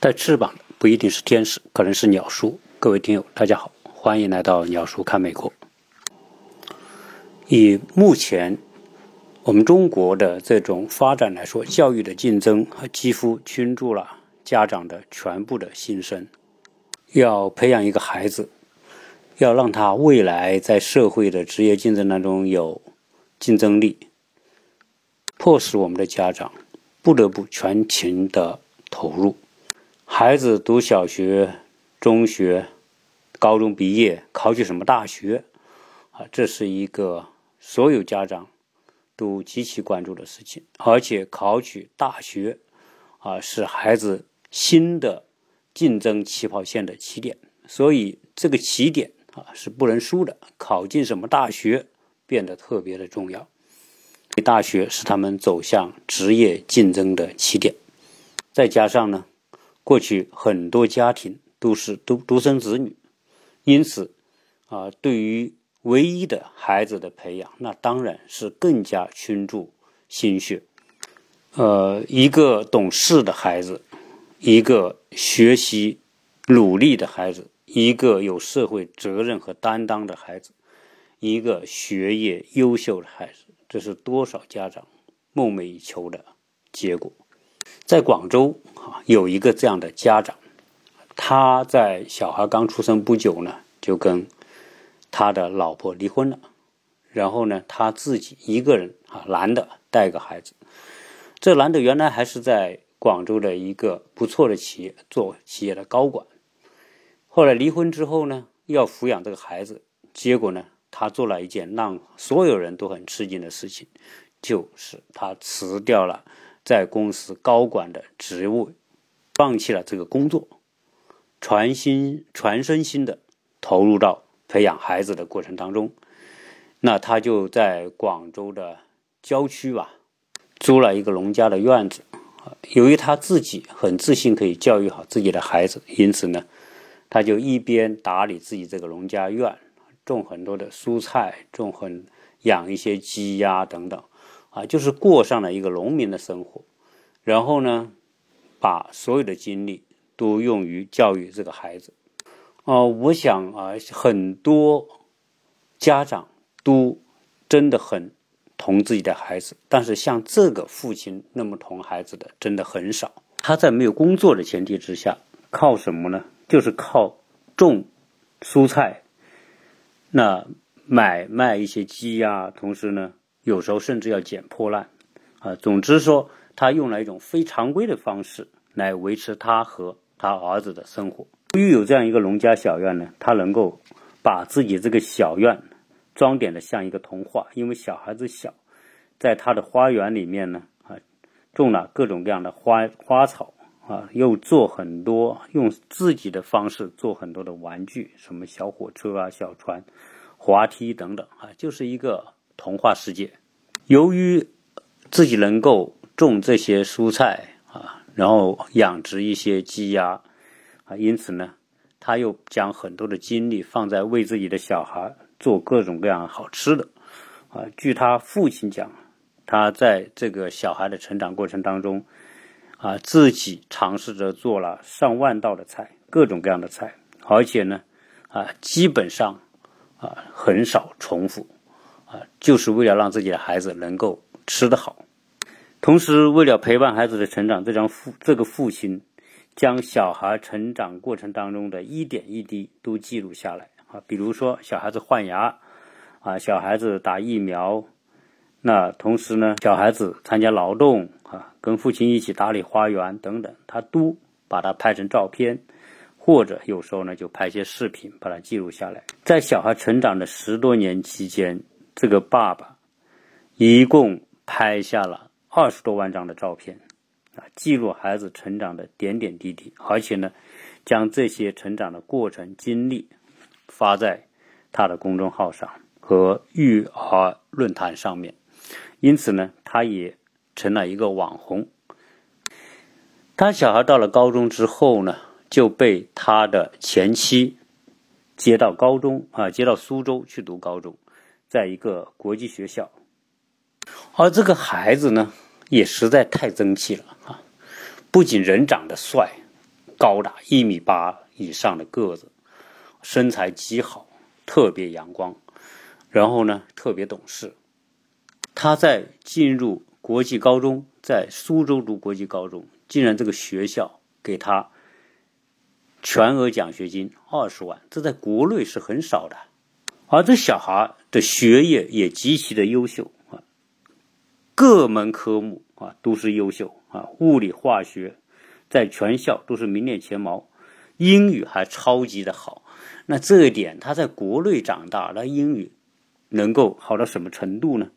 带翅膀的不一定是天使，可能是鸟叔。各位听友，大家好，欢迎来到鸟叔看美国。以目前我们中国的这种发展来说，教育的竞争几乎倾注了家长的全部的心声。要培养一个孩子，要让他未来在社会的职业竞争当中有竞争力，迫使我们的家长不得不全情的投入。孩子读小学、中学、高中毕业，考取什么大学啊？这是一个所有家长都极其关注的事情。而且考取大学啊，是孩子新的竞争起跑线的起点，所以这个起点啊是不能输的。考进什么大学变得特别的重要。大学是他们走向职业竞争的起点，再加上呢。过去很多家庭都是独独生子女，因此，啊，对于唯一的孩子的培养，那当然是更加倾注心血。呃，一个懂事的孩子，一个学习努力的孩子，一个有社会责任和担当的孩子，一个学业优秀的孩子，这是多少家长梦寐以求的结果。在广州啊，有一个这样的家长，他在小孩刚出生不久呢，就跟他的老婆离婚了，然后呢，他自己一个人啊，男的带个孩子。这男的原来还是在广州的一个不错的企业做企业的高管，后来离婚之后呢，要抚养这个孩子，结果呢，他做了一件让所有人都很吃惊的事情，就是他辞掉了。在公司高管的职务，放弃了这个工作，全心全身心的投入到培养孩子的过程当中。那他就在广州的郊区吧，租了一个农家的院子。由于他自己很自信可以教育好自己的孩子，因此呢，他就一边打理自己这个农家院，种很多的蔬菜，种很养一些鸡鸭等等。啊，就是过上了一个农民的生活，然后呢，把所有的精力都用于教育这个孩子。哦，我想啊，很多家长都真的很疼自己的孩子，但是像这个父亲那么疼孩子的真的很少。他在没有工作的前提之下，靠什么呢？就是靠种蔬菜，那买卖一些鸡鸭，同时呢。有时候甚至要捡破烂，啊，总之说，他用了一种非常规的方式来维持他和他儿子的生活。由于有这样一个农家小院呢，他能够把自己这个小院装点的像一个童话。因为小孩子小，在他的花园里面呢，啊，种了各种各样的花花草，啊，又做很多用自己的方式做很多的玩具，什么小火车啊、小船、滑梯等等，啊，就是一个。童话世界，由于自己能够种这些蔬菜啊，然后养殖一些鸡鸭啊，因此呢，他又将很多的精力放在为自己的小孩做各种各样好吃的啊。据他父亲讲，他在这个小孩的成长过程当中啊，自己尝试着做了上万道的菜，各种各样的菜，而且呢啊，基本上啊很少重复。啊，就是为了让自己的孩子能够吃得好，同时为了陪伴孩子的成长，这张父这个父亲将小孩成长过程当中的一点一滴都记录下来啊，比如说小孩子换牙啊，小孩子打疫苗，那同时呢，小孩子参加劳动啊，跟父亲一起打理花园等等，他都把它拍成照片，或者有时候呢就拍些视频把它记录下来，在小孩成长的十多年期间。这个爸爸一共拍下了二十多万张的照片，啊，记录孩子成长的点点滴滴，而且呢，将这些成长的过程经历发在他的公众号上和育儿论坛上面，因此呢，他也成了一个网红。他小孩到了高中之后呢，就被他的前妻接到高中啊，接到苏州去读高中。在一个国际学校，而这个孩子呢，也实在太争气了啊！不仅人长得帅，高达一米八以上的个子，身材极好，特别阳光，然后呢特别懂事。他在进入国际高中，在苏州读国际高中，竟然这个学校给他全额奖学金二十万，这在国内是很少的。而这小孩的学业也极其的优秀啊，各门科目啊都是优秀啊，物理、化学在全校都是名列前茅，英语还超级的好。那这一点，他在国内长大，那英语能够好到什么程度呢？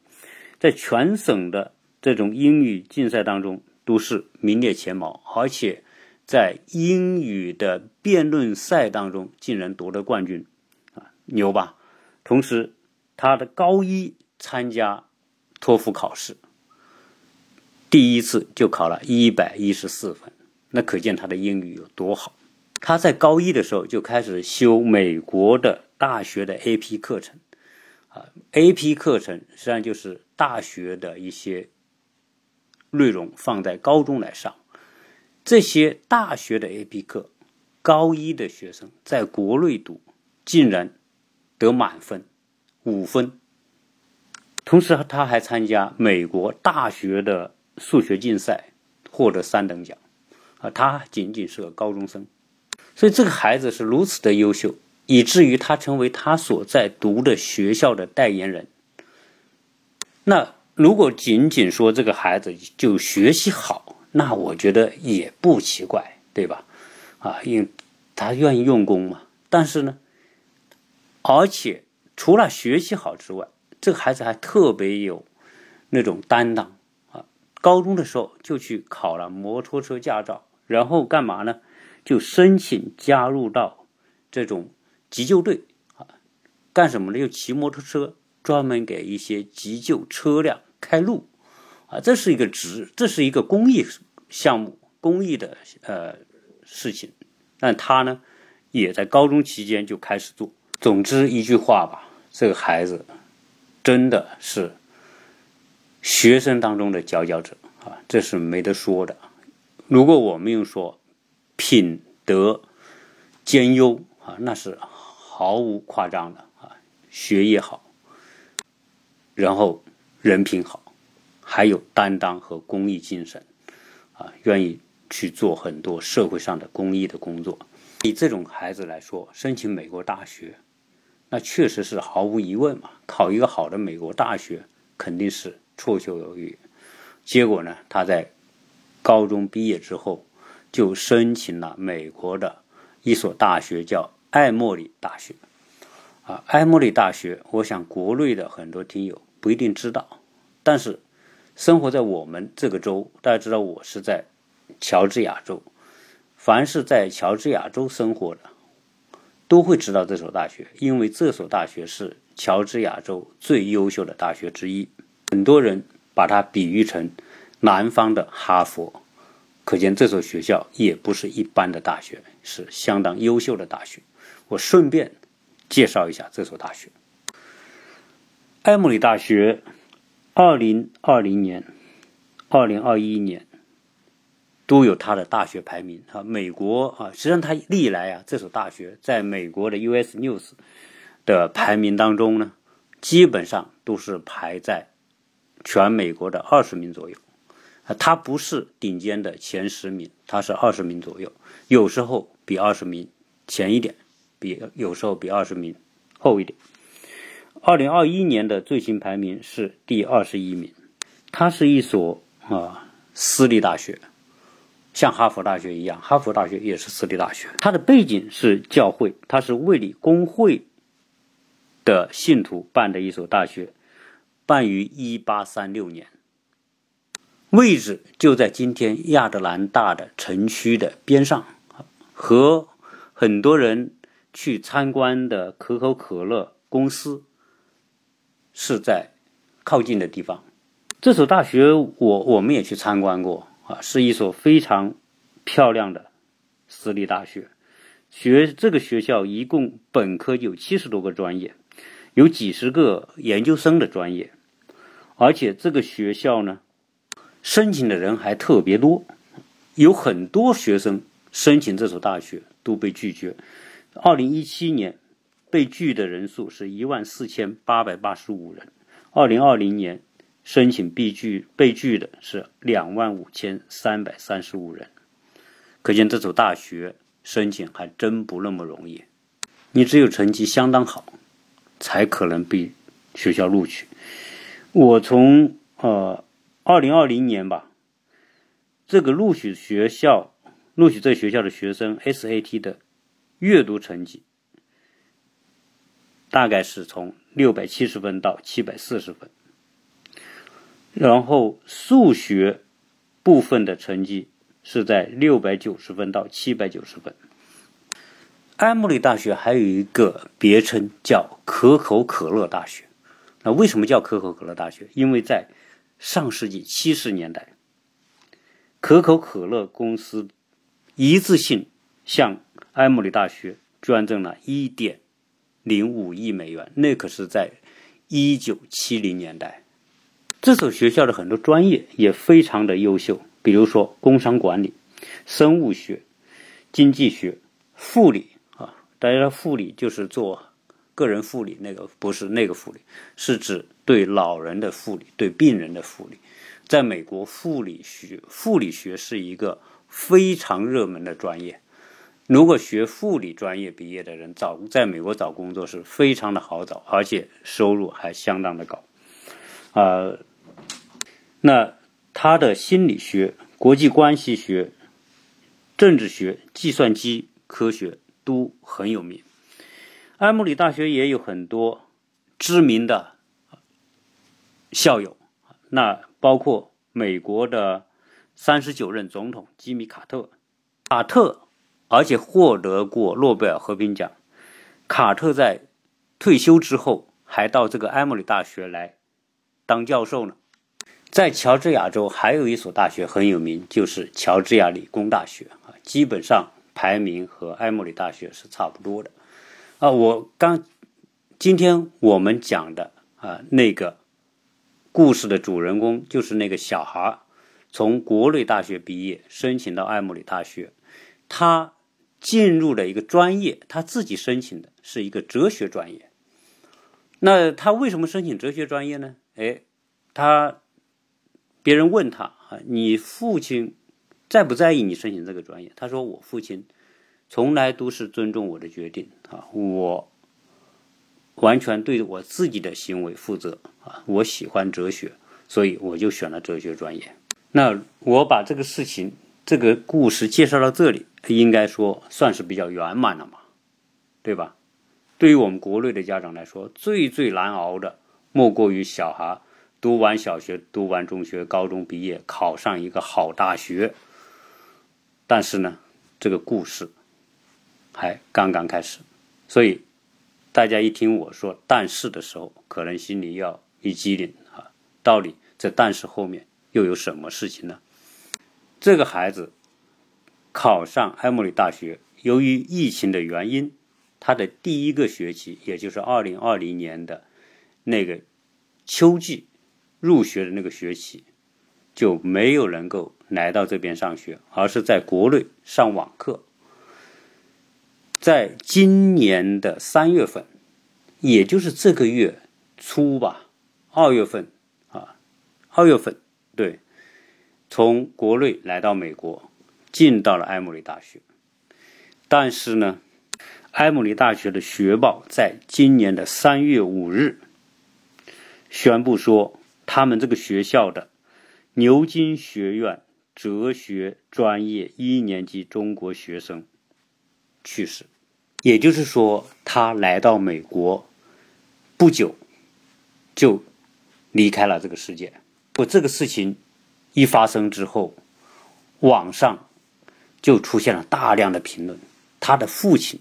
在全省的这种英语竞赛当中都是名列前茅，而且在英语的辩论赛当中竟然夺得冠军，啊，牛吧！同时，他的高一参加托福考试，第一次就考了一百一十四分，那可见他的英语有多好。他在高一的时候就开始修美国的大学的 AP 课程，啊，AP 课程实际上就是大学的一些内容放在高中来上。这些大学的 AP 课，高一的学生在国内读，竟然。得满分，五分。同时，他还参加美国大学的数学竞赛，获得三等奖。啊，他仅仅是个高中生，所以这个孩子是如此的优秀，以至于他成为他所在读的学校的代言人。那如果仅仅说这个孩子就学习好，那我觉得也不奇怪，对吧？啊，因为他愿意用功嘛。但是呢？而且除了学习好之外，这个孩子还特别有那种担当啊！高中的时候就去考了摩托车驾照，然后干嘛呢？就申请加入到这种急救队啊！干什么呢？就骑摩托车，专门给一些急救车辆开路啊！这是一个职，这是一个公益项目，公益的呃事情。但他呢，也在高中期间就开始做。总之一句话吧，这个孩子真的是学生当中的佼佼者啊，这是没得说的。如果我们用说品德兼优啊，那是毫无夸张的啊。学业好，然后人品好，还有担当和公益精神啊，愿意去做很多社会上的公益的工作。以这种孩子来说，申请美国大学。那确实是毫无疑问嘛，考一个好的美国大学肯定是绰绰有余。结果呢，他在高中毕业之后就申请了美国的一所大学，叫艾默里大学。啊，艾默里大学，我想国内的很多听友不一定知道，但是生活在我们这个州，大家知道我是在乔治亚州，凡是在乔治亚州生活的。都会知道这所大学，因为这所大学是乔治亚州最优秀的大学之一。很多人把它比喻成南方的哈佛，可见这所学校也不是一般的大学，是相当优秀的大学。我顺便介绍一下这所大学——埃默里大学。二零二零年、二零二一年。都有它的大学排名啊，美国啊，实际上它历来啊，这所大学在美国的 US News 的排名当中呢，基本上都是排在全美国的二十名左右啊，它不是顶尖的前十名，它是二十名左右，有时候比二十名前一点，比有时候比二十名后一点。二零二一年的最新排名是第二十一名，它是一所啊私立大学。像哈佛大学一样，哈佛大学也是私立大学。它的背景是教会，它是卫理公会的信徒办的一所大学，办于一八三六年。位置就在今天亚特兰大的城区的边上，和很多人去参观的可口可乐公司是在靠近的地方。这所大学，我我们也去参观过。啊，是一所非常漂亮的私立大学。学这个学校一共本科有七十多个专业，有几十个研究生的专业，而且这个学校呢，申请的人还特别多，有很多学生申请这所大学都被拒绝。二零一七年被拒的人数是一万四千八百八十五人，二零二零年申请被拒被拒的是两万五千三百三十五人，可见这所大学申请还真不那么容易。你只有成绩相当好，才可能被学校录取。我从呃二零二零年吧，这个录取学校录取这学校的学生 SAT 的阅读成绩，大概是从六百七十分到七百四十分，然后数学部分的成绩是在六百九十分到七百九十分。埃默里大学还有一个别称叫可口可乐大学。那为什么叫可口可乐大学？因为在上世纪七十年代，可口可乐公司一次性向埃默里大学捐赠了一点零五亿美元。那可是在一九七零年代。这所学校的很多专业也非常的优秀，比如说工商管理、生物学、经济学、护理啊。大家护理就是做个人护理，那个不是那个护理，是指对老人的护理，对病人的护理。在美国，护理学护理学是一个非常热门的专业。如果学护理专业毕业的人，找在美国找工作是非常的好找，而且收入还相当的高。啊，那他的心理学、国际关系学、政治学、计算机科学。都很有名，埃默里大学也有很多知名的校友，那包括美国的三十九任总统吉米·卡特，卡特而且获得过诺贝尔和平奖。卡特在退休之后还到这个埃默里大学来当教授呢。在乔治亚州还有一所大学很有名，就是乔治亚理工大学啊，基本上。排名和埃默里大学是差不多的，啊，我刚今天我们讲的啊那个故事的主人公就是那个小孩，从国内大学毕业，申请到埃默里大学，他进入了一个专业，他自己申请的是一个哲学专业。那他为什么申请哲学专业呢？哎，他别人问他啊，你父亲？在不在意你申请这个专业？他说：“我父亲从来都是尊重我的决定啊，我完全对我自己的行为负责啊。我喜欢哲学，所以我就选了哲学专业。那我把这个事情、这个故事介绍到这里，应该说算是比较圆满了嘛，对吧？对于我们国内的家长来说，最最难熬的莫过于小孩读完小学、读完中学、高中毕业，考上一个好大学。”但是呢，这个故事还刚刚开始，所以大家一听我说“但是”的时候，可能心里要一激灵啊！到底这“但是”后面又有什么事情呢？这个孩子考上埃默里大学，由于疫情的原因，他的第一个学期，也就是二零二零年的那个秋季入学的那个学期。就没有能够来到这边上学，而是在国内上网课。在今年的三月份，也就是这个月初吧，二月份啊，二月份对，从国内来到美国，进到了埃默里大学。但是呢，埃默里大学的学报在今年的三月五日宣布说，他们这个学校的。牛津学院哲学专业一年级中国学生去世，也就是说，他来到美国不久就离开了这个世界。不，这个事情一发生之后，网上就出现了大量的评论。他的父亲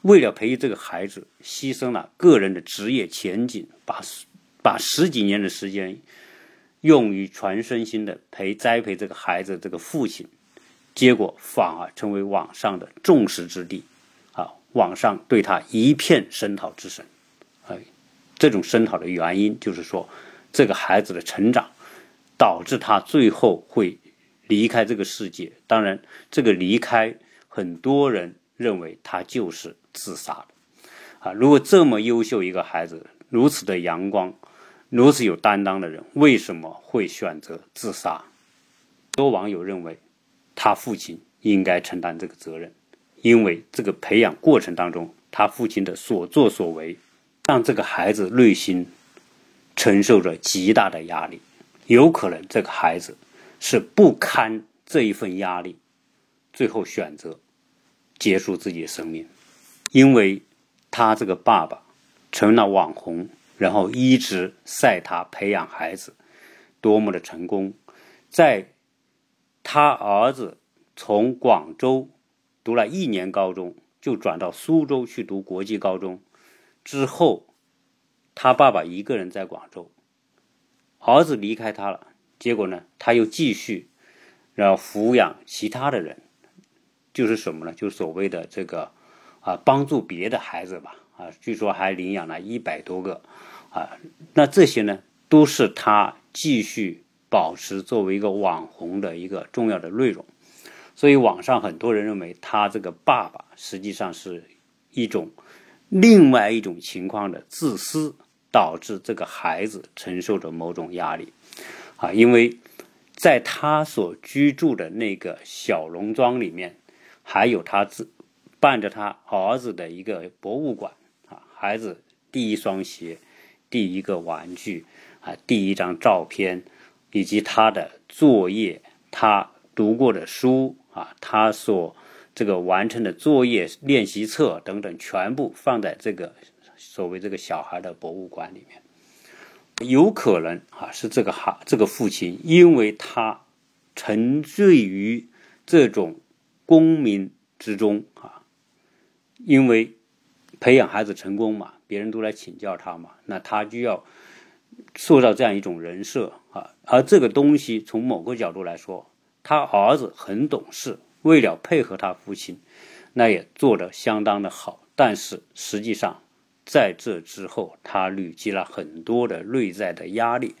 为了培育这个孩子，牺牲了个人的职业前景，把把十几年的时间。用于全身心的培栽培这个孩子，这个父亲，结果反而成为网上的众矢之的，啊，网上对他一片声讨之声，哎，这种声讨的原因就是说，这个孩子的成长导致他最后会离开这个世界。当然，这个离开，很多人认为他就是自杀的。啊，如果这么优秀一个孩子，如此的阳光，如此有担当的人，为什么会选择自杀？多网友认为，他父亲应该承担这个责任，因为这个培养过程当中，他父亲的所作所为，让这个孩子内心承受着极大的压力，有可能这个孩子是不堪这一份压力，最后选择结束自己的生命，因为。他这个爸爸成了网红，然后一直晒他培养孩子多么的成功。在他儿子从广州读了一年高中，就转到苏州去读国际高中之后，他爸爸一个人在广州，儿子离开他了。结果呢，他又继续然后抚养其他的人，就是什么呢？就所谓的这个。啊，帮助别的孩子吧，啊，据说还领养了一百多个，啊，那这些呢，都是他继续保持作为一个网红的一个重要的内容。所以网上很多人认为他这个爸爸实际上是一种另外一种情况的自私，导致这个孩子承受着某种压力，啊，因为在他所居住的那个小农庄里面，还有他自。伴着他儿子的一个博物馆啊，孩子第一双鞋、第一个玩具啊、第一张照片，以及他的作业、他读过的书啊、他所这个完成的作业练习册等等，全部放在这个所谓这个小孩的博物馆里面。有可能啊，是这个孩这个父亲，因为他沉醉于这种功名之中啊。因为培养孩子成功嘛，别人都来请教他嘛，那他就要塑造这样一种人设啊。而这个东西从某个角度来说，他儿子很懂事，为了配合他父亲，那也做得相当的好。但是实际上，在这之后，他累积了很多的内在的压力。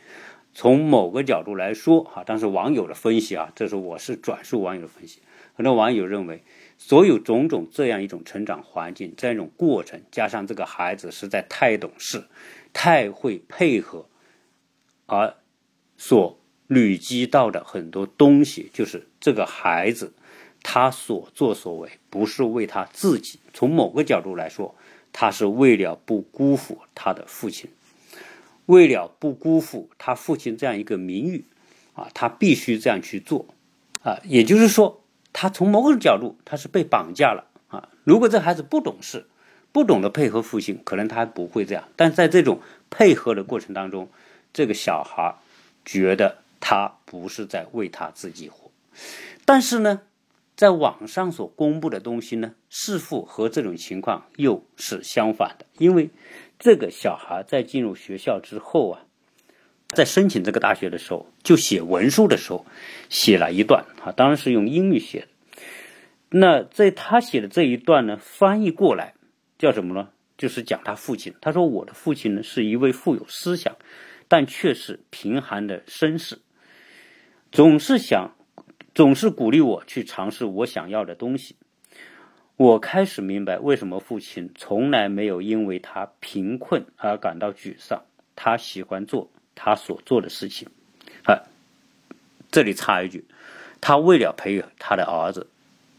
从某个角度来说，哈，但是网友的分析啊，这是我是转述网友的分析，很多网友认为。所有种种这样一种成长环境，这样一种过程，加上这个孩子实在太懂事，太会配合，而所累积到的很多东西，就是这个孩子他所作所为，不是为他自己。从某个角度来说，他是为了不辜负他的父亲，为了不辜负他父亲这样一个名誉，啊，他必须这样去做，啊，也就是说。他从某种角度，他是被绑架了啊！如果这孩子不懂事，不懂得配合父亲，可能他还不会这样。但在这种配合的过程当中，这个小孩觉得他不是在为他自己活。但是呢，在网上所公布的东西呢，似乎和这种情况又是相反的。因为这个小孩在进入学校之后啊。在申请这个大学的时候，就写文书的时候，写了一段啊，当然是用英语写的。那在他写的这一段呢，翻译过来叫什么呢？就是讲他父亲。他说：“我的父亲呢，是一位富有思想，但却是贫寒的绅士，总是想，总是鼓励我去尝试我想要的东西。我开始明白为什么父亲从来没有因为他贫困而感到沮丧。他喜欢做。”他所做的事情，啊，这里插一句，他为了培养他的儿子，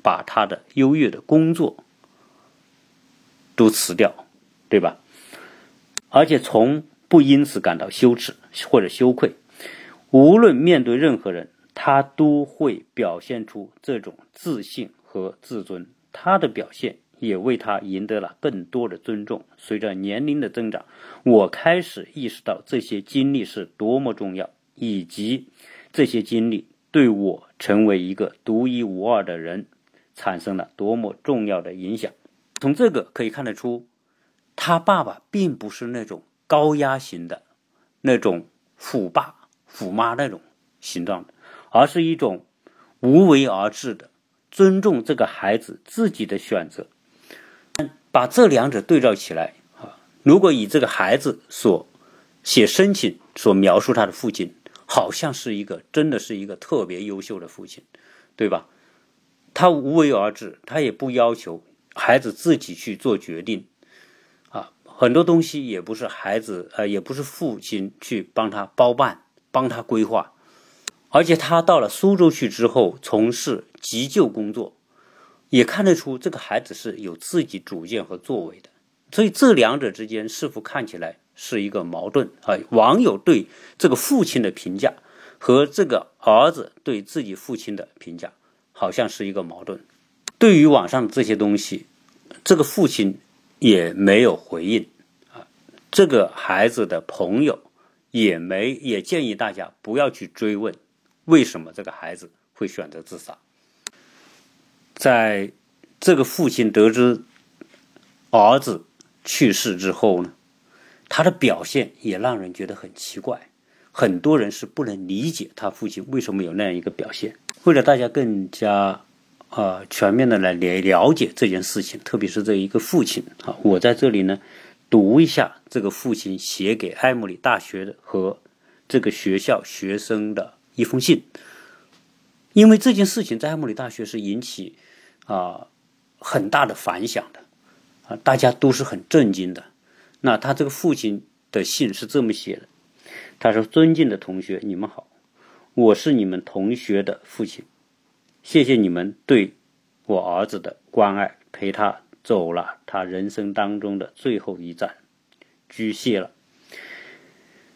把他的优越的工作都辞掉，对吧？而且从不因此感到羞耻或者羞愧，无论面对任何人，他都会表现出这种自信和自尊。他的表现。也为他赢得了更多的尊重。随着年龄的增长，我开始意识到这些经历是多么重要，以及这些经历对我成为一个独一无二的人产生了多么重要的影响。从这个可以看得出，他爸爸并不是那种高压型的、那种虎爸虎妈那种形状的，而是一种无为而治的，尊重这个孩子自己的选择。把这两者对照起来啊，如果以这个孩子所写申请所描述他的父亲，好像是一个真的是一个特别优秀的父亲，对吧？他无为而治，他也不要求孩子自己去做决定，啊，很多东西也不是孩子呃，也不是父亲去帮他包办、帮他规划，而且他到了苏州去之后，从事急救工作，也看得出这个孩子是有自己主见和作为的。所以这两者之间是否看起来是一个矛盾啊？网友对这个父亲的评价和这个儿子对自己父亲的评价。好像是一个矛盾。对于网上这些东西，这个父亲也没有回应啊。这个孩子的朋友也没也建议大家不要去追问为什么这个孩子会选择自杀。在这个父亲得知儿子去世之后呢，他的表现也让人觉得很奇怪。很多人是不能理解他父亲为什么有那样一个表现。为了大家更加啊全面的来了了解这件事情，特别是这一个父亲啊，我在这里呢读一下这个父亲写给埃默里大学的和这个学校学生的一封信。因为这件事情在埃默里大学是引起啊很大的反响的啊，大家都是很震惊的。那他这个父亲的信是这么写的，他说：“尊敬的同学，你们好。”我是你们同学的父亲，谢谢你们对我儿子的关爱，陪他走了他人生当中的最后一站，居谢了。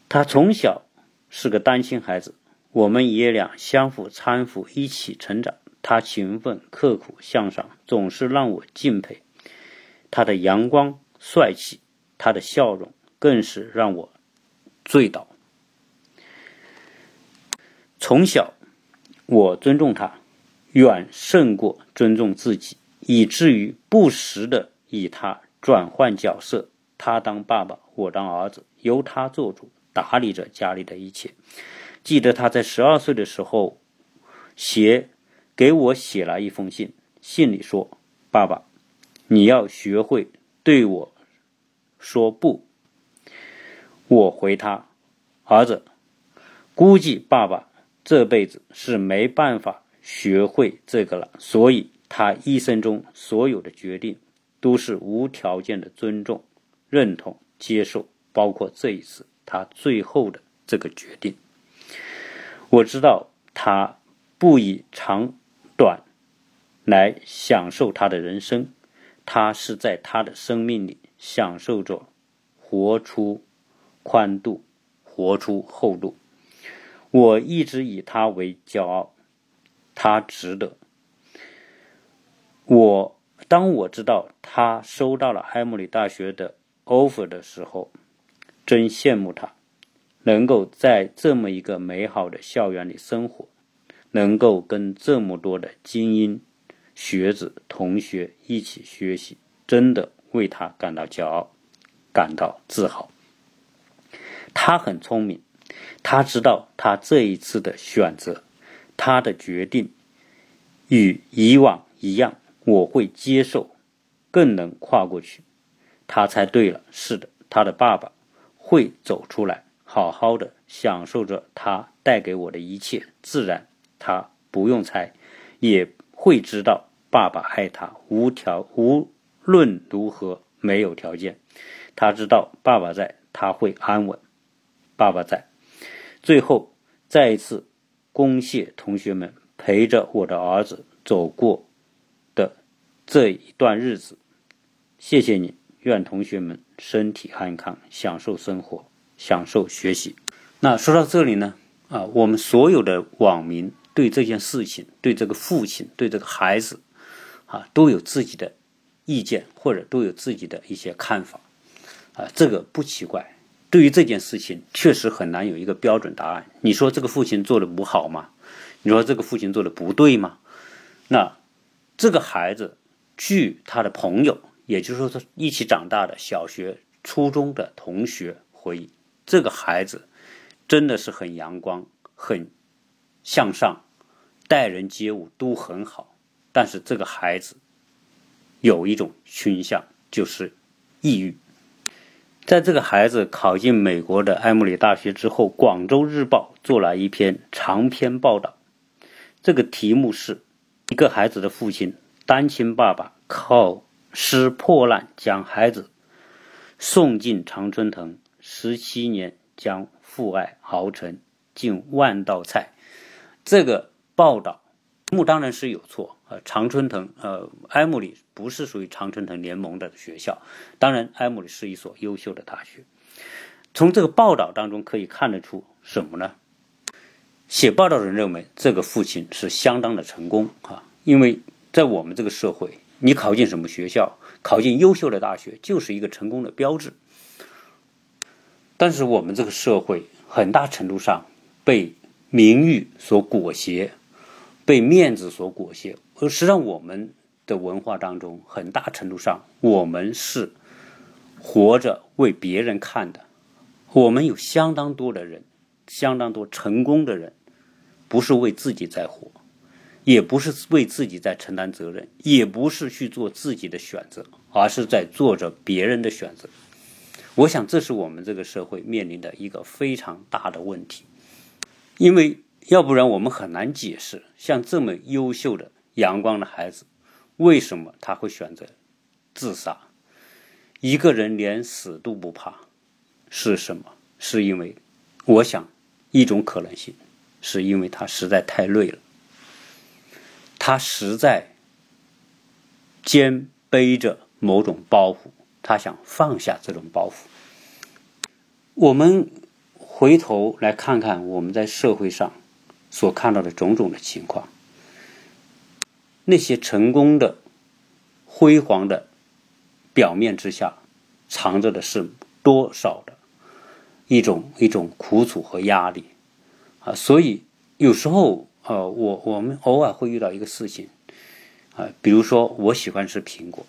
他从小是个单亲孩子，我们爷俩相互搀扶，一起成长。他勤奋刻苦向上，总是让我敬佩。他的阳光帅气，他的笑容更是让我醉倒。从小，我尊重他，远胜过尊重自己，以至于不时的以他转换角色，他当爸爸，我当儿子，由他做主，打理着家里的一切。记得他在十二岁的时候，写给我写了一封信，信里说：“爸爸，你要学会对我说不。”我回他：“儿子，估计爸爸。”这辈子是没办法学会这个了，所以他一生中所有的决定都是无条件的尊重、认同、接受，包括这一次他最后的这个决定。我知道他不以长短来享受他的人生，他是在他的生命里享受着活出宽度，活出厚度。我一直以他为骄傲，他值得。我当我知道他收到了埃默里大学的 offer 的时候，真羡慕他，能够在这么一个美好的校园里生活，能够跟这么多的精英学子同学一起学习，真的为他感到骄傲，感到自豪。他很聪明。他知道，他这一次的选择，他的决定与以往一样，我会接受，更能跨过去。他猜对了，是的，他的爸爸会走出来，好好的享受着他带给我的一切。自然，他不用猜，也会知道爸爸爱他，无条无论如何没有条件。他知道爸爸在，他会安稳。爸爸在。最后，再一次恭谢同学们陪着我的儿子走过的这一段日子，谢谢你。愿同学们身体安康，享受生活，享受学习。那说到这里呢，啊，我们所有的网民对这件事情、对这个父亲、对这个孩子，啊，都有自己的意见，或者都有自己的一些看法，啊，这个不奇怪。对于这件事情，确实很难有一个标准答案。你说这个父亲做的不好吗？你说这个父亲做的不对吗？那这个孩子，据他的朋友，也就是说他一起长大的小学、初中的同学回忆，这个孩子真的是很阳光、很向上，待人接物都很好。但是这个孩子有一种倾向，就是抑郁。在这个孩子考进美国的埃默里大学之后，《广州日报》做了一篇长篇报道，这个题目是“一个孩子的父亲，单亲爸爸靠拾破烂将孩子送进常春藤，十七年将父爱熬成近万道菜”。这个报道。目当然是有错，呃，常春藤，呃，埃默里不是属于常春藤联盟的学校。当然，埃默里是一所优秀的大学。从这个报道当中可以看得出什么呢？写报道的人认为这个父亲是相当的成功啊，因为在我们这个社会，你考进什么学校，考进优秀的大学就是一个成功的标志。但是我们这个社会很大程度上被名誉所裹挟。被面子所裹挟，而实际上我们的文化当中，很大程度上我们是活着为别人看的。我们有相当多的人，相当多成功的人，不是为自己在活，也不是为自己在承担责任，也不是去做自己的选择，而是在做着别人的选择。我想，这是我们这个社会面临的一个非常大的问题，因为。要不然我们很难解释，像这么优秀的阳光的孩子，为什么他会选择自杀？一个人连死都不怕，是什么？是因为，我想，一种可能性，是因为他实在太累了，他实在肩背着某种包袱，他想放下这种包袱。我们回头来看看我们在社会上。所看到的种种的情况，那些成功的、辉煌的表面之下，藏着的是多少的一种一种苦楚和压力啊！所以有时候，呃，我我们偶尔会遇到一个事情啊，比如说我喜欢吃苹果，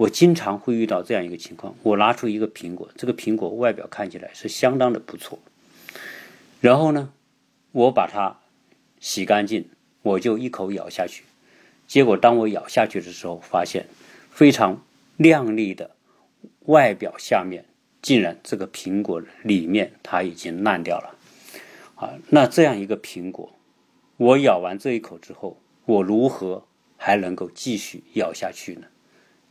我经常会遇到这样一个情况：我拿出一个苹果，这个苹果外表看起来是相当的不错，然后呢，我把它。洗干净，我就一口咬下去。结果当我咬下去的时候，发现非常亮丽的外表下面，竟然这个苹果里面它已经烂掉了。啊，那这样一个苹果，我咬完这一口之后，我如何还能够继续咬下去呢？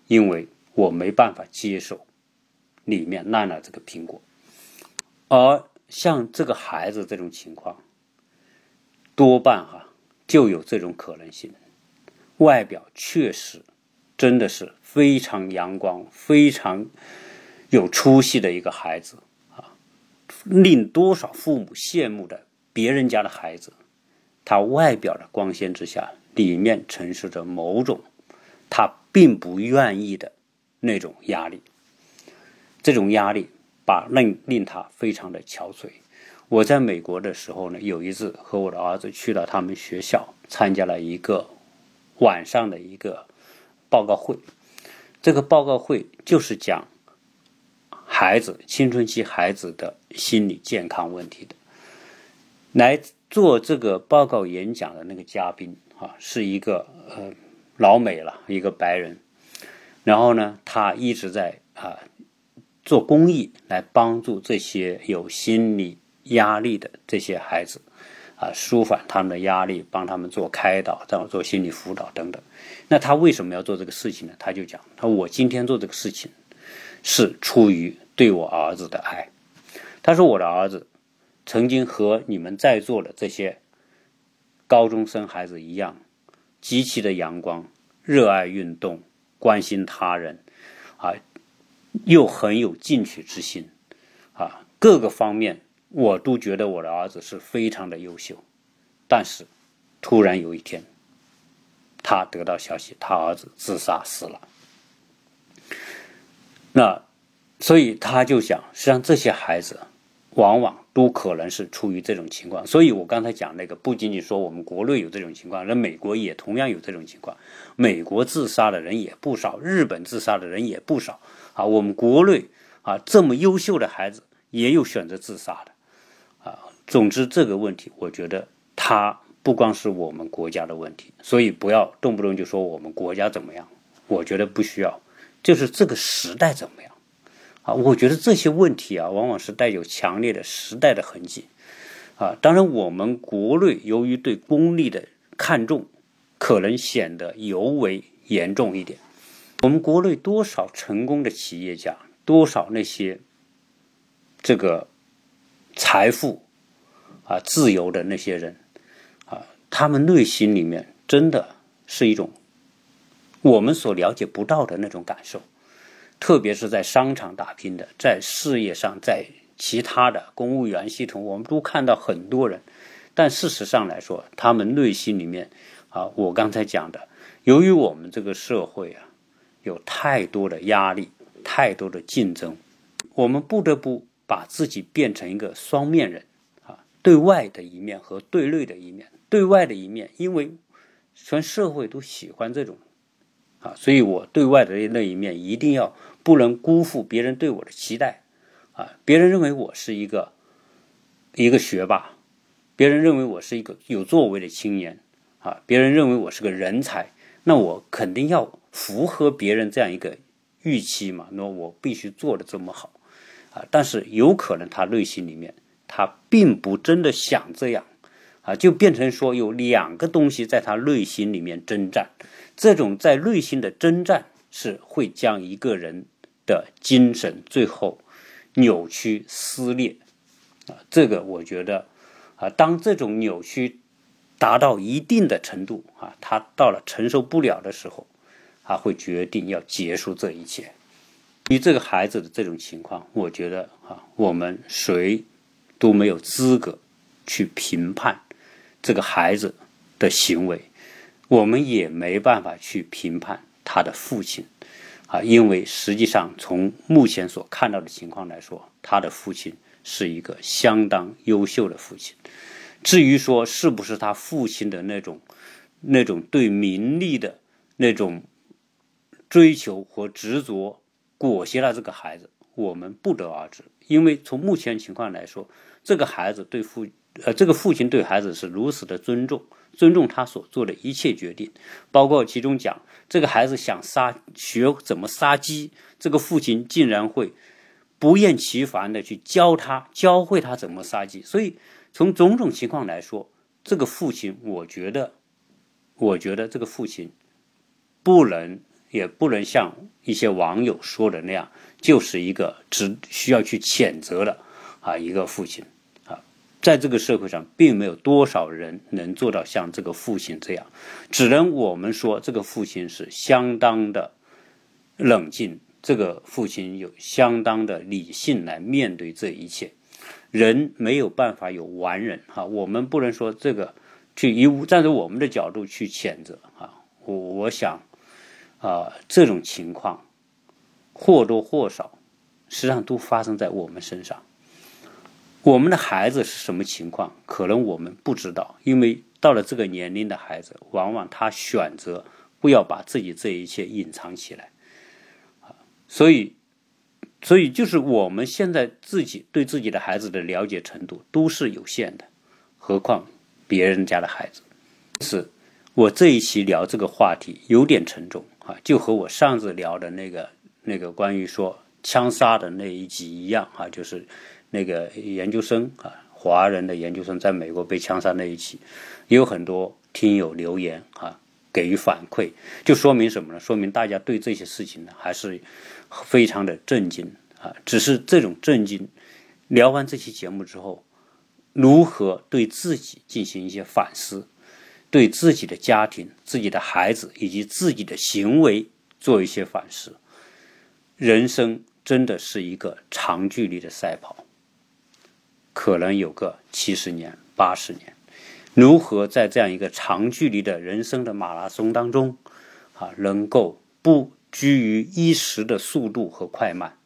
因为我没办法接受里面烂了这个苹果。而像这个孩子这种情况。多半哈就有这种可能性，外表确实真的是非常阳光、非常有出息的一个孩子啊，令多少父母羡慕的别人家的孩子，他外表的光鲜之下，里面承受着某种他并不愿意的那种压力，这种压力把令令他非常的憔悴。我在美国的时候呢，有一次和我的儿子去了他们学校，参加了一个晚上的一个报告会。这个报告会就是讲孩子青春期孩子的心理健康问题的。来做这个报告演讲的那个嘉宾啊，是一个呃老美了，一个白人。然后呢，他一直在啊做公益，来帮助这些有心理。压力的这些孩子，啊，舒缓他们的压力，帮他们做开导，这样做心理辅导等等。那他为什么要做这个事情呢？他就讲，他说我今天做这个事情，是出于对我儿子的爱。他说我的儿子曾经和你们在座的这些高中生孩子一样，极其的阳光，热爱运动，关心他人，啊，又很有进取之心，啊，各个方面。我都觉得我的儿子是非常的优秀，但是突然有一天，他得到消息，他儿子自杀死了。那所以他就想，实际上这些孩子往往都可能是出于这种情况。所以我刚才讲那个，不仅仅说我们国内有这种情况，那美国也同样有这种情况。美国自杀的人也不少，日本自杀的人也不少啊。我们国内啊，这么优秀的孩子也有选择自杀的啊。总之，这个问题，我觉得它不光是我们国家的问题，所以不要动不动就说我们国家怎么样。我觉得不需要，就是这个时代怎么样我觉得这些问题啊，往往是带有强烈的时代的痕迹。啊，当然，我们国内由于对功利的看重，可能显得尤为严重一点。我们国内多少成功的企业家，多少那些这个财富啊、自由的那些人啊，他们内心里面真的是一种我们所了解不到的那种感受，特别是在商场打拼的，在事业上，在。其他的公务员系统，我们都看到很多人，但事实上来说，他们内心里面啊，我刚才讲的，由于我们这个社会啊，有太多的压力，太多的竞争，我们不得不把自己变成一个双面人啊，对外的一面和对内的一面。对外的一面，因为全社会都喜欢这种啊，所以我对外的那一面一定要不能辜负别人对我的期待。啊，别人认为我是一个一个学霸，别人认为我是一个有作为的青年，啊，别人认为我是个人才，那我肯定要符合别人这样一个预期嘛，那我必须做的这么好，啊，但是有可能他内心里面他并不真的想这样，啊，就变成说有两个东西在他内心里面征战，这种在内心的征战是会将一个人的精神最后。扭曲撕裂，啊，这个我觉得，啊，当这种扭曲达到一定的程度，啊，他到了承受不了的时候，他会决定要结束这一切。与这个孩子的这种情况，我觉得，啊，我们谁都没有资格去评判这个孩子的行为，我们也没办法去评判他的父亲。啊，因为实际上从目前所看到的情况来说，他的父亲是一个相当优秀的父亲。至于说是不是他父亲的那种、那种对名利的那种追求和执着裹挟了这个孩子，我们不得而知。因为从目前情况来说，这个孩子对父呃，这个父亲对孩子是如此的尊重。尊重他所做的一切决定，包括其中讲这个孩子想杀学怎么杀鸡，这个父亲竟然会不厌其烦的去教他教会他怎么杀鸡。所以从种种情况来说，这个父亲，我觉得，我觉得这个父亲不能也不能像一些网友说的那样，就是一个只需要去谴责的啊一个父亲。在这个社会上，并没有多少人能做到像这个父亲这样，只能我们说这个父亲是相当的冷静，这个父亲有相当的理性来面对这一切。人没有办法有完人哈，我们不能说这个去以站在我们的角度去谴责啊。我我想啊，这种情况或多或少实际上都发生在我们身上。我们的孩子是什么情况？可能我们不知道，因为到了这个年龄的孩子，往往他选择不要把自己这一切隐藏起来，啊，所以，所以就是我们现在自己对自己的孩子的了解程度都是有限的，何况别人家的孩子。是，我这一期聊这个话题有点沉重啊，就和我上次聊的那个那个关于说枪杀的那一集一样啊，就是。那个研究生啊，华人的研究生在美国被枪杀那一起，也有很多听友留言啊，给予反馈，就说明什么呢？说明大家对这些事情呢，还是非常的震惊啊。只是这种震惊，聊完这期节目之后，如何对自己进行一些反思，对自己的家庭、自己的孩子以及自己的行为做一些反思。人生真的是一个长距离的赛跑。可能有个七十年、八十年，如何在这样一个长距离的人生的马拉松当中，啊，能够不拘于一时的速度和快慢，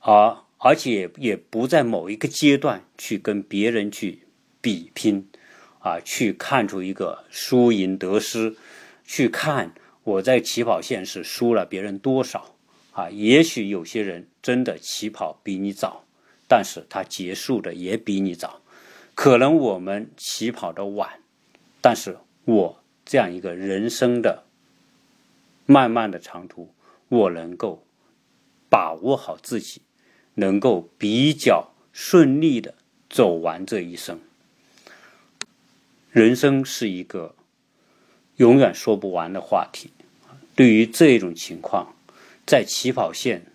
而而且也不在某一个阶段去跟别人去比拼，啊，去看出一个输赢得失，去看我在起跑线是输了别人多少，啊，也许有些人真的起跑比你早。但是它结束的也比你早，可能我们起跑的晚，但是我这样一个人生的漫漫的长途，我能够把握好自己，能够比较顺利的走完这一生。人生是一个永远说不完的话题。对于这种情况，在起跑线，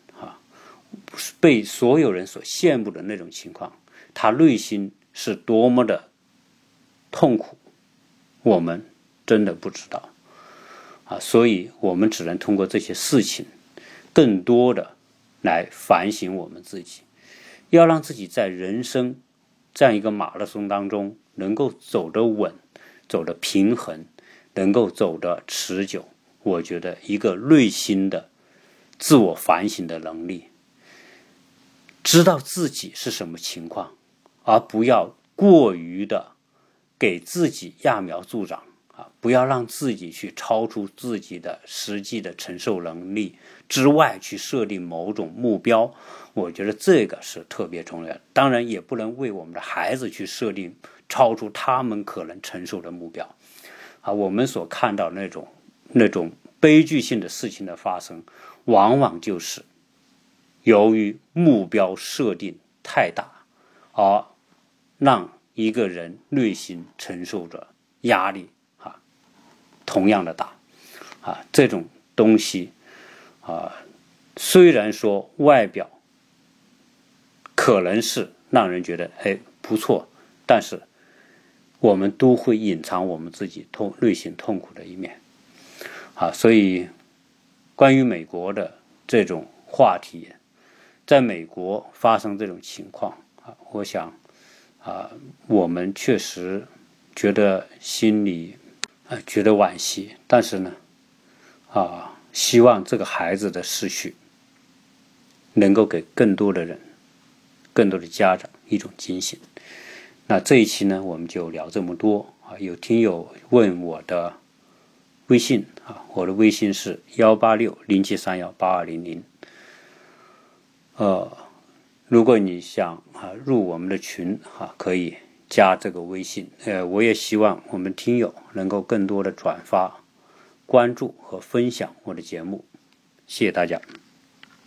被所有人所羡慕的那种情况，他内心是多么的痛苦，我们真的不知道啊。所以，我们只能通过这些事情，更多的来反省我们自己，要让自己在人生这样一个马拉松当中，能够走得稳，走得平衡，能够走得持久。我觉得一个内心的自我反省的能力，知道自己是什么情况，而不要过于的给自己揠苗助长啊！不要让自己去超出自己的实际的承受能力之外去设定某种目标。我觉得这个是特别重要的。当然，也不能为我们的孩子去设定超出他们可能承受的目标啊！我们所看到那种。那种悲剧性的事情的发生，往往就是由于目标设定太大，而让一个人内心承受着压力啊，同样的大啊，这种东西啊，虽然说外表可能是让人觉得哎不错，但是我们都会隐藏我们自己痛内心痛苦的一面。啊，所以关于美国的这种话题，在美国发生这种情况啊，我想啊，我们确实觉得心里啊觉得惋惜，但是呢，啊，希望这个孩子的逝去能够给更多的人、更多的家长一种惊醒。那这一期呢，我们就聊这么多啊。有听友问我的。微信啊，我的微信是幺八六零七三幺八二零零。呃，如果你想啊入我们的群哈，可以加这个微信。呃，我也希望我们听友能够更多的转发、关注和分享我的节目，谢谢大家。